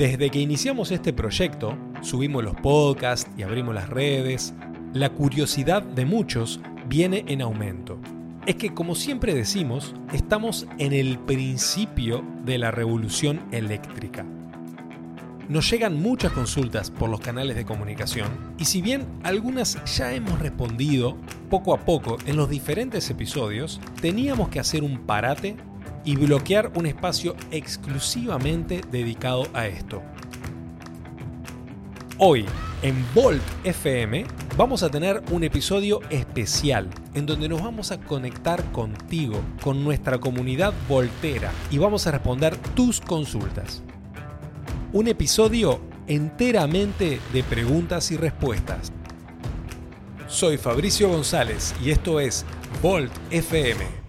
Desde que iniciamos este proyecto, subimos los podcasts y abrimos las redes, la curiosidad de muchos viene en aumento. Es que, como siempre decimos, estamos en el principio de la revolución eléctrica. Nos llegan muchas consultas por los canales de comunicación y si bien algunas ya hemos respondido poco a poco en los diferentes episodios, teníamos que hacer un parate y bloquear un espacio exclusivamente dedicado a esto. Hoy, en Volt FM, vamos a tener un episodio especial en donde nos vamos a conectar contigo, con nuestra comunidad voltera y vamos a responder tus consultas. Un episodio enteramente de preguntas y respuestas. Soy Fabricio González y esto es Volt FM.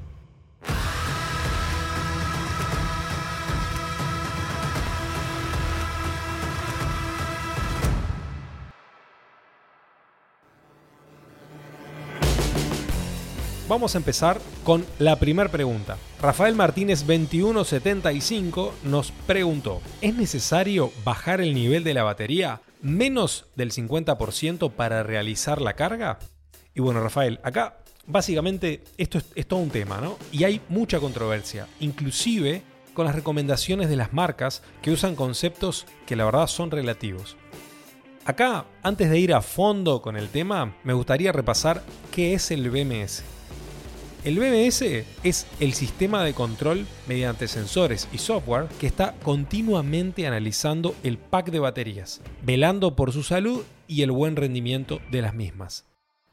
Vamos a empezar con la primera pregunta. Rafael Martínez 2175 nos preguntó, ¿es necesario bajar el nivel de la batería menos del 50% para realizar la carga? Y bueno, Rafael, acá básicamente esto es, todo un tema, ¿no? Y hay mucha controversia, inclusive con las recomendaciones de las marcas que usan conceptos que la verdad son relativos. Acá, antes de ir a fondo con el tema, me gustaría repasar qué es el BMS. El BMS es el sistema de control mediante sensores y software que está continuamente analizando el pack de baterías, velando por su salud y el buen rendimiento de las mismas.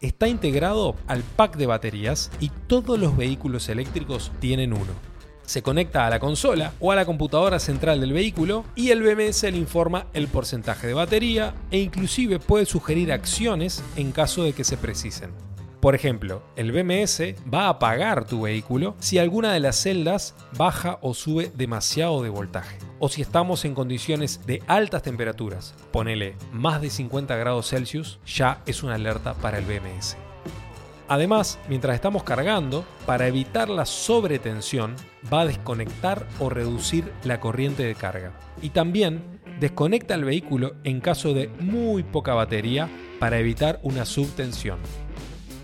Está integrado al pack de baterías y todos los vehículos eléctricos tienen uno. Se conecta a la consola o a la computadora central del vehículo y el BMS le informa el porcentaje de batería e inclusive puede sugerir acciones en caso de que se precisen. Por ejemplo, el BMS va a apagar tu vehículo si alguna de las celdas baja o sube demasiado de voltaje. O si estamos en condiciones de altas temperaturas, ponele más de 50 grados Celsius, ya es una alerta para el BMS. Además, mientras estamos cargando, para evitar la sobretensión, va a desconectar o reducir la corriente de carga. Y también desconecta el vehículo en caso de muy poca batería para evitar una subtensión.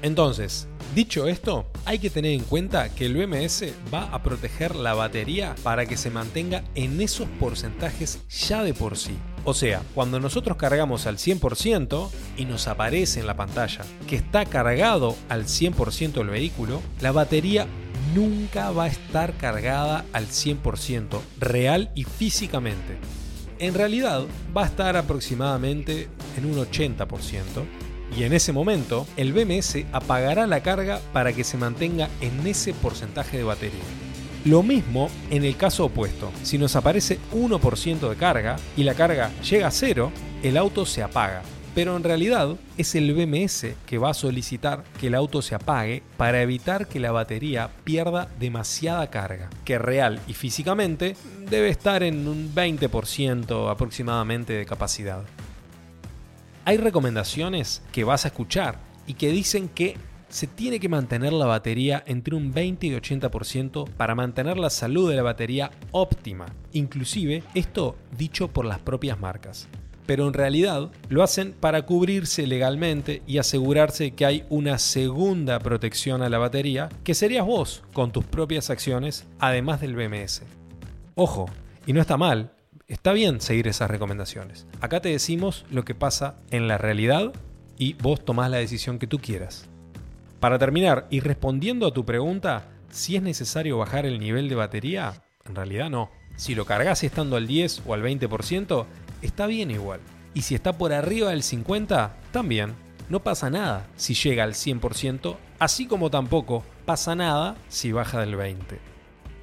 Entonces, dicho esto, hay que tener en cuenta que el BMS va a proteger la batería para que se mantenga en esos porcentajes ya de por sí. O sea, cuando nosotros cargamos al 100% y nos aparece en la pantalla que está cargado al 100% el vehículo, la batería nunca va a estar cargada al 100% real y físicamente. En realidad va a estar aproximadamente en un 80% y en ese momento el BMS apagará la carga para que se mantenga en ese porcentaje de batería. Lo mismo en el caso opuesto, si nos aparece 1% de carga y la carga llega a cero, el auto se apaga. Pero en realidad es el BMS que va a solicitar que el auto se apague para evitar que la batería pierda demasiada carga, que real y físicamente debe estar en un 20% aproximadamente de capacidad hay recomendaciones que vas a escuchar y que dicen que se tiene que mantener la batería entre un 20 y 80% para mantener la salud de la batería óptima, inclusive esto dicho por las propias marcas. Pero en realidad lo hacen para cubrirse legalmente y asegurarse que hay una segunda protección a la batería, que serías vos con tus propias acciones, además del BMS. Ojo, y no está mal, está bien seguir esas recomendaciones. Acá te decimos lo que pasa en la realidad y vos tomás la decisión que tú quieras. Para terminar, y respondiendo a tu pregunta, si es necesario bajar el nivel de batería, en realidad no. Si lo cargas estando al 10 o al 20%, está bien igual. Y si está por arriba del 50%, también. No pasa nada si llega al 100%, así como tampoco pasa nada si baja del 20%.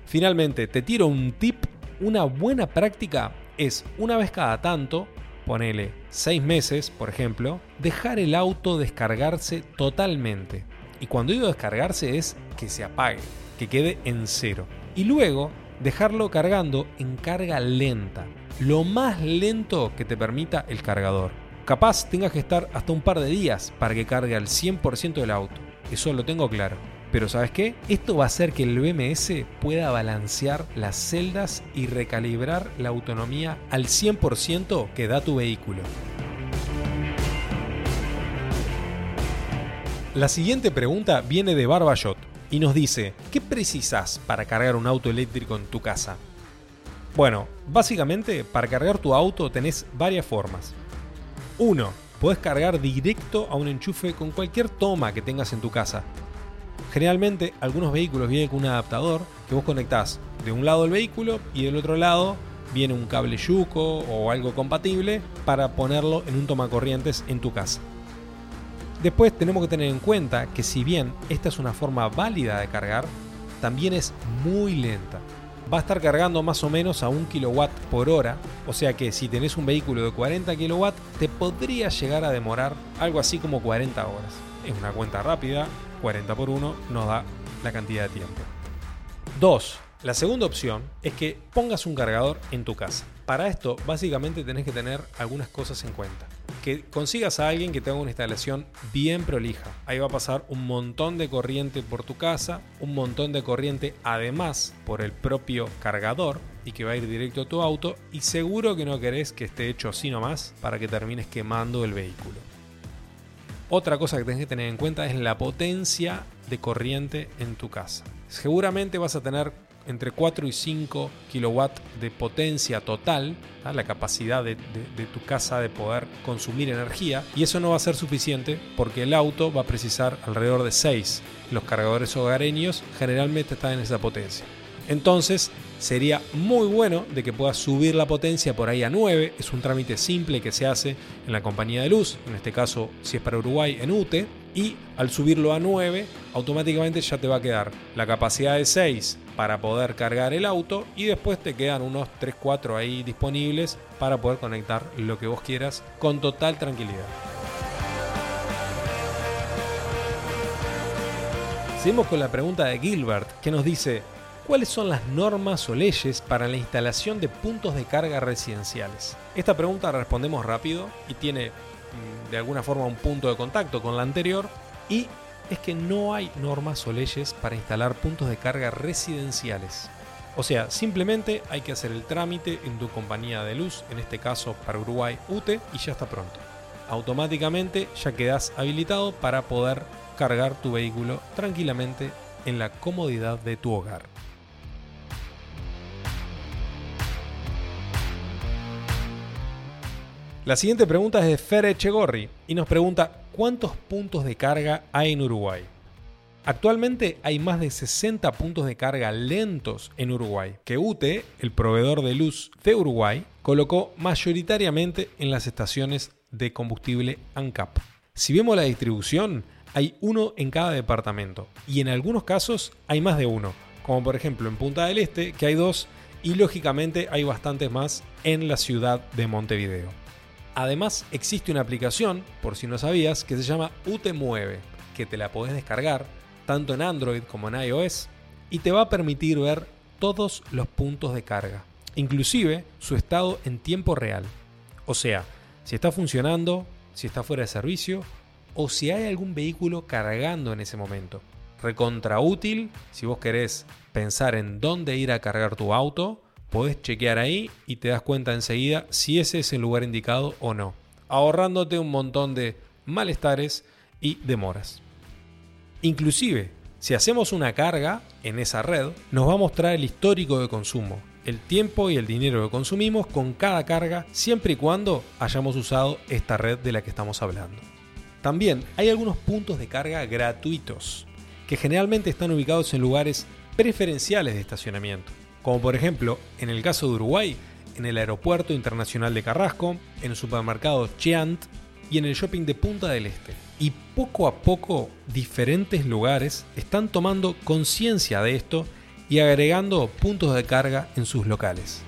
Finalmente, te tiro un tip una buena práctica es una vez cada tanto, ponele 6 meses, por ejemplo, dejar el auto descargarse totalmente. Y cuando digo descargarse es que se apague, que quede en cero. Y luego dejarlo cargando en carga lenta, lo más lento que te permita el cargador. Capaz tengas que estar hasta un par de días para que cargue al 100% del auto, eso lo tengo claro. Pero ¿sabes qué? Esto va a hacer que el BMS pueda balancear las celdas y recalibrar la autonomía al 100% que da tu vehículo. La siguiente pregunta viene de Barbashot y nos dice, ¿qué precisas para cargar un auto eléctrico en tu casa? Bueno, básicamente para cargar tu auto tenés varias formas. 1. Podés cargar directo a un enchufe con cualquier toma que tengas en tu casa. Generalmente algunos vehículos vienen con un adaptador que vos conectás de un lado el vehículo y del otro lado viene un cable Yuko o algo compatible para ponerlo en un tomacorrientes en tu casa. Después tenemos que tener en cuenta que si bien esta es una forma válida de cargar, también es muy lenta. Va a estar cargando más o menos a 1 kW por hora, o sea que si tenés un vehículo de 40 kW te podría llegar a demorar algo así como 40 horas. Es una cuenta rápida, 40 por 1 nos da la cantidad de tiempo. 2. La segunda opción es que pongas un cargador en tu casa. Para esto, básicamente tenés que tener algunas cosas en cuenta. Que consigas a alguien que te haga una instalación bien prolija. Ahí va a pasar un montón de corriente por tu casa, un montón de corriente además por el propio cargador y que va a ir directo a tu auto y seguro que no querés que esté hecho así nomás para que termines quemando el vehículo. Otra cosa que tenés que tener en cuenta es la potencia de corriente en tu casa. Seguramente vas a tener entre 4 y 5 kilowatts de potencia total, la capacidad de, de, tu casa de poder consumir energía, y eso no va a ser suficiente porque el auto va a precisar alrededor de 6. Los cargadores hogareños generalmente están en esa potencia. Entonces, sería muy bueno de que puedas subir la potencia por ahí a 9. Es un trámite simple que se hace en la compañía de luz, en este caso si es para Uruguay en UTE, y al subirlo a 9 automáticamente ya te va a quedar la capacidad de 6 para poder cargar el auto y después te quedan unos 3-4 ahí disponibles para poder conectar lo que vos quieras con total tranquilidad. Seguimos con la pregunta de Gilbert que nos dice, ¿Cuáles son las normas o leyes para la instalación de puntos de carga residenciales? Esta pregunta respondemos rápido y tiene mm, de alguna forma un punto de contacto con la anterior y es que no hay normas o leyes para instalar puntos de carga residenciales. O sea, simplemente hay que hacer el trámite en tu compañía de luz, en este caso para Uruguay UTE, y ya está pronto. Automáticamente ya quedas habilitado para poder cargar tu vehículo tranquilamente en la comodidad de tu hogar. La siguiente pregunta es de Fer Echegorri y nos pregunta cuántos puntos de carga hay en Uruguay. Actualmente hay más de 60 puntos de carga lentos en Uruguay, que UTE, el proveedor de luz de Uruguay, colocó mayoritariamente en las estaciones de combustible ANCAP. Si vemos la distribución, hay uno en cada departamento y en algunos casos hay más de uno, como por ejemplo en Punta del Este, que hay dos, y lógicamente hay bastantes más en la ciudad de Montevideo. Además, existe una aplicación, por si no sabías, que se llama UTMueve, que te la podés descargar tanto en Android como en iOS y te va a permitir ver todos los puntos de carga, inclusive su estado en tiempo real. O sea, si está funcionando, si está fuera de servicio o si hay algún vehículo cargando en ese momento. Recontra útil si vos querés pensar en dónde ir a cargar tu auto podés chequear ahí y te das cuenta enseguida si ese es el lugar indicado o no, ahorrándote un montón de malestares y demoras. Inclusive, si hacemos una carga en esa red, nos va a mostrar el histórico de consumo, el tiempo y el dinero que consumimos con cada carga, siempre y cuando hayamos usado esta red de la que estamos hablando. También hay algunos puntos de carga gratuitos, que generalmente están ubicados en lugares preferenciales de estacionamiento como por ejemplo en el caso de Uruguay, en el Aeropuerto Internacional de Carrasco, en el supermercado Chiant y en el shopping de Punta del Este. Y poco a poco diferentes lugares están tomando conciencia de esto y agregando puntos de carga en sus locales.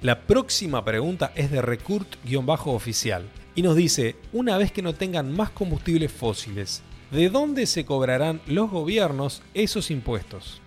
La próxima pregunta es de Recurt-oficial y nos dice, una vez que no tengan más combustibles fósiles, ¿de dónde se cobrarán los gobiernos esos impuestos?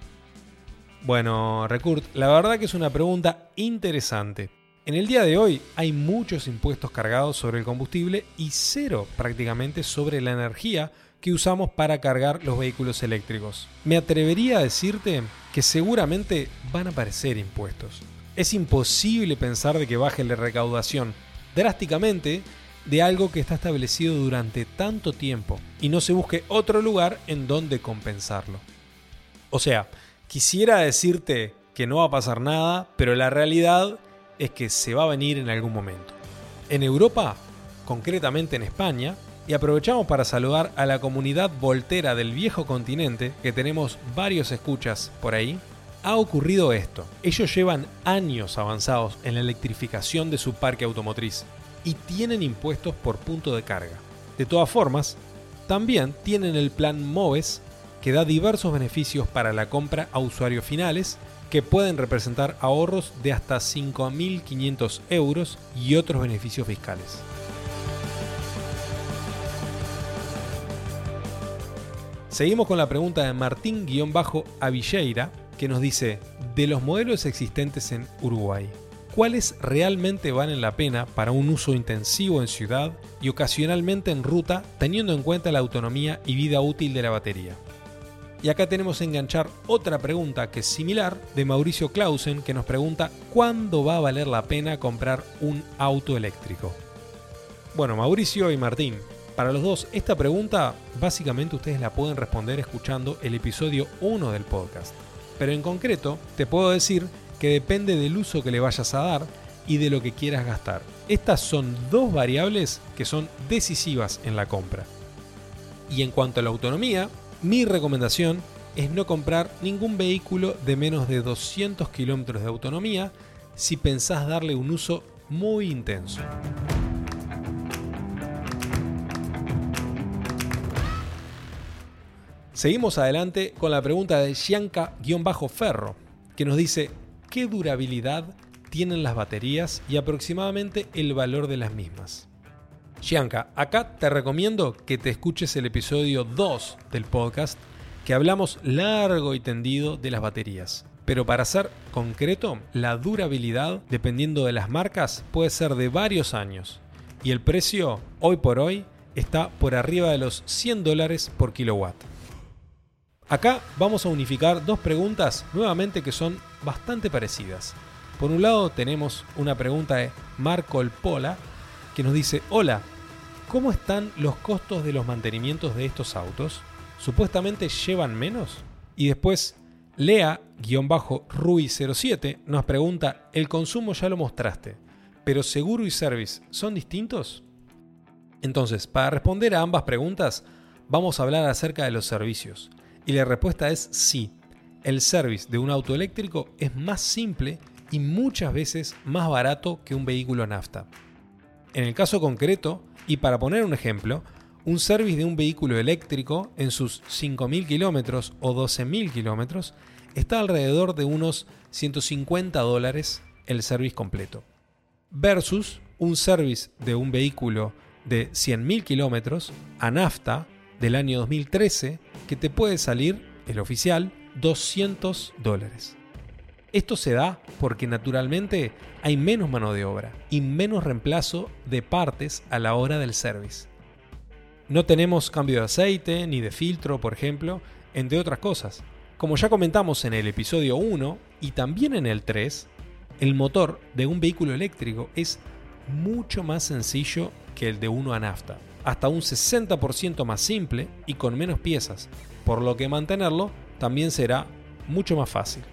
Bueno, Recurt, la verdad que es una pregunta interesante. En el día de hoy hay muchos impuestos cargados sobre el combustible y cero prácticamente sobre la energía que usamos para cargar los vehículos eléctricos. Me atrevería a decirte que seguramente van a aparecer impuestos. Es imposible pensar de que baje la recaudación drásticamente de algo que está establecido durante tanto tiempo y no se busque otro lugar en donde compensarlo. O sea, quisiera decirte que no va a pasar nada, pero la realidad es que se va a venir en algún momento. En Europa, concretamente en España, y aprovechamos para saludar a la comunidad voltera del viejo continente, que tenemos varios escuchas por ahí, ha ocurrido esto. Ellos llevan años avanzados en la electrificación de su parque automotriz y tienen impuestos por punto de carga. De todas formas, también tienen el plan MOVES que da diversos beneficios para la compra a usuarios finales que pueden representar ahorros de hasta 5.500 euros y otros beneficios fiscales. Seguimos con la pregunta de Martín-Avilleira, que nos dice, de los modelos existentes en Uruguay, ¿cuáles realmente valen la pena para un uso intensivo en ciudad y ocasionalmente en ruta, teniendo en cuenta la autonomía y vida útil de la batería? Y acá tenemos enganchar otra pregunta que es similar de Mauricio Clausen que nos pregunta ¿cuándo va a valer la pena comprar un auto eléctrico? Bueno, Mauricio y Martín, para los dos esta pregunta básicamente ustedes la pueden responder escuchando el episodio 1 del podcast. Pero en concreto te puedo decir que depende del uso que le vayas a dar y de lo que quieras gastar. Estas son dos variables que son decisivas en la compra. Y en cuanto a la autonomía, mi recomendación es no comprar ningún vehículo de menos de 200 kilómetros de autonomía si pensás darle un uso muy intenso. Seguimos adelante con la pregunta de Gianca-Ferro, que nos dice qué durabilidad tienen las baterías y aproximadamente el valor de las mismas. Gianca, acá te recomiendo que te escuches el episodio 2 del podcast, que hablamos largo y tendido de las baterías. Pero para ser concreto, la durabilidad, dependiendo de las marcas, puede ser de varios años. Y el precio, hoy por hoy, está por arriba de los 100 dólares por kilowatt. Acá vamos a unificar dos preguntas nuevamente que son bastante parecidas. Por un lado tenemos una pregunta de Marco El Pola que nos dice, hola, ¿cómo están los costos de los mantenimientos de estos autos? ¿Supuestamente llevan menos? Y después, Lea-Rui07 nos pregunta, el consumo ya lo mostraste, pero seguro y service son distintos? Entonces, para responder a ambas preguntas, vamos a hablar acerca de los servicios. Y la respuesta es sí. El service de un auto eléctrico es más simple y muchas veces más barato que un vehículo nafta. En el caso concreto, y para poner un ejemplo, un service de un vehículo eléctrico en sus 5.000 kilómetros o 12.000 kilómetros está alrededor de unos 150 dólares el service completo. Versus un service de un vehículo de 100.000 kilómetros a nafta del año 2013 que te puede salir, el oficial, 200 dólares. Esto se da porque naturalmente hay menos mano de obra y menos reemplazo de partes a la hora del service. No tenemos cambio de aceite ni de filtro, por ejemplo, entre otras cosas. Como ya comentamos en el episodio 1 y también en el 3, el motor de un vehículo eléctrico es mucho más sencillo que el de uno a nafta, hasta un 60% más simple y con menos piezas, por lo que mantenerlo también será mucho más fácil.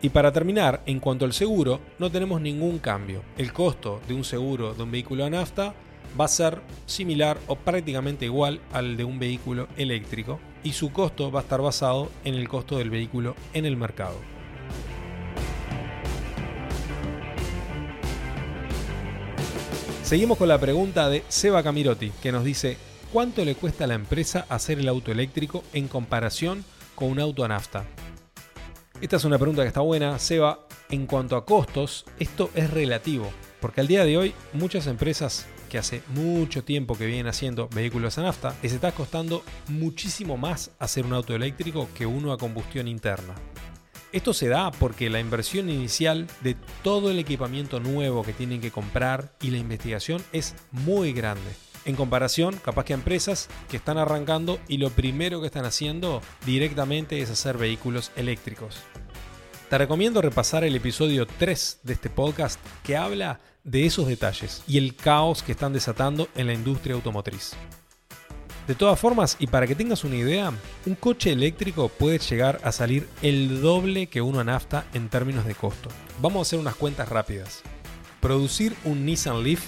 Y para terminar, en cuanto al seguro, no tenemos ningún cambio. El costo de un seguro de un vehículo a nafta va a ser similar o prácticamente igual al de un vehículo eléctrico y su costo va a estar basado en el costo del vehículo en el mercado. Seguimos con la pregunta de Seba Camirotti, que nos dice, ¿cuánto le cuesta a la empresa hacer el auto eléctrico en comparación con un auto a nafta? Esta es una pregunta que está buena, Seba. En cuanto a costos, esto es relativo, porque al día de hoy muchas empresas que hace mucho tiempo que vienen haciendo vehículos a nafta, les está costando muchísimo más hacer un auto eléctrico que uno a combustión interna. Esto se da porque la inversión inicial de todo el equipamiento nuevo que tienen que comprar y la investigación es muy grande. En comparación, capaz que empresas que están arrancando y lo primero que están haciendo directamente es hacer vehículos eléctricos. Te recomiendo repasar el episodio 3 de este podcast que habla de esos detalles y el caos que están desatando en la industria automotriz. De todas formas, y para que tengas una idea, un coche eléctrico puede llegar a salir el doble que uno a nafta en términos de costo. Vamos a hacer unas cuentas rápidas. Producir un Nissan Leaf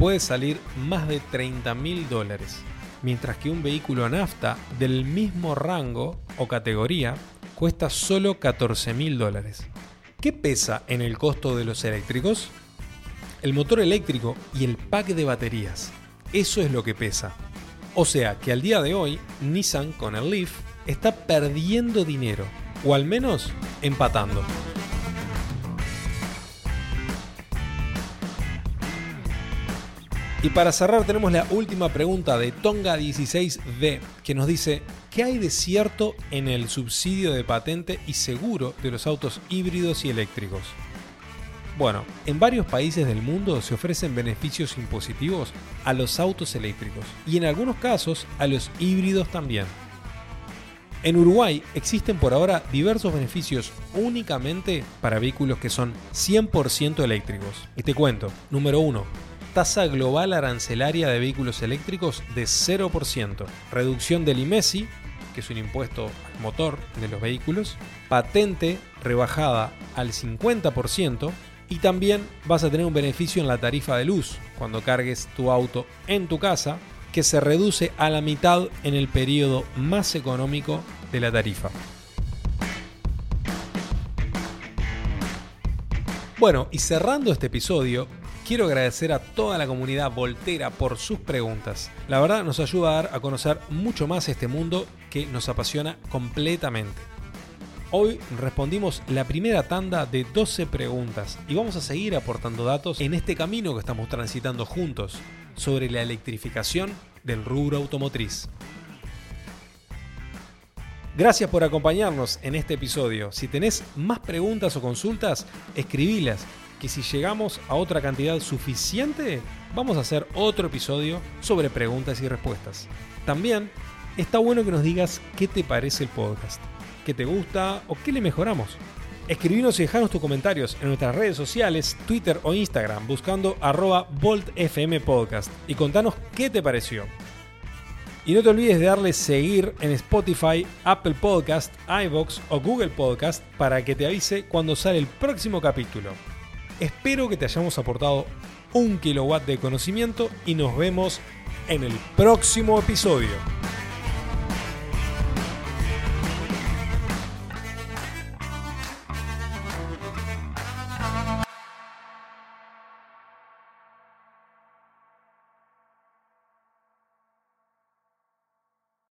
puede salir más de 30 mil dólares, mientras que un vehículo a nafta del mismo rango o categoría cuesta solo 14 mil dólares. ¿Qué pesa en el costo de los eléctricos? El motor eléctrico y el pack de baterías. Eso es lo que pesa. O sea que al día de hoy, Nissan con el Leaf está perdiendo dinero, o al menos empatando. Y para cerrar tenemos la última pregunta de Tonga16D que nos dice, ¿qué hay de cierto en el subsidio de patente y seguro de los autos híbridos y eléctricos? Bueno, en varios países del mundo se ofrecen beneficios impositivos a los autos eléctricos y en algunos casos a los híbridos también. En Uruguay existen por ahora diversos beneficios únicamente para vehículos que son 100% eléctricos. Y te cuento, número 1, tasa global arancelaria de vehículos eléctricos de 0%, reducción del IMESI, que es un impuesto al motor de los vehículos, patente rebajada al 50%, y también vas a tener un beneficio en la tarifa de luz cuando cargues tu auto en tu casa, que se reduce a la mitad en el periodo más económico de la tarifa. Bueno, y cerrando este episodio, quiero agradecer a toda la comunidad Voltera por sus preguntas. La verdad nos ayuda a dar a conocer mucho más este mundo que nos apasiona completamente. Hoy respondimos la primera tanda de 12 preguntas y vamos a seguir aportando datos en este camino que estamos transitando juntos sobre la electrificación del rubro automotriz. Gracias por acompañarnos en este episodio. Si tenés más preguntas o consultas, escribilas, que si llegamos a otra cantidad suficiente, vamos a hacer otro episodio sobre preguntas y respuestas. También está bueno que nos digas qué te parece el podcast qué te gusta o qué le mejoramos. Escribinos y dejanos tus comentarios en nuestras redes sociales, Twitter o Instagram, buscando arroba VoltFMPodcast y contanos qué te pareció. Y no te olvides de darle seguir en Spotify, Apple Podcast, iVoox o Google Podcast para que te avise cuando sale el próximo capítulo. Espero que te hayamos aportado un kilowatt de conocimiento y nos vemos en el próximo episodio.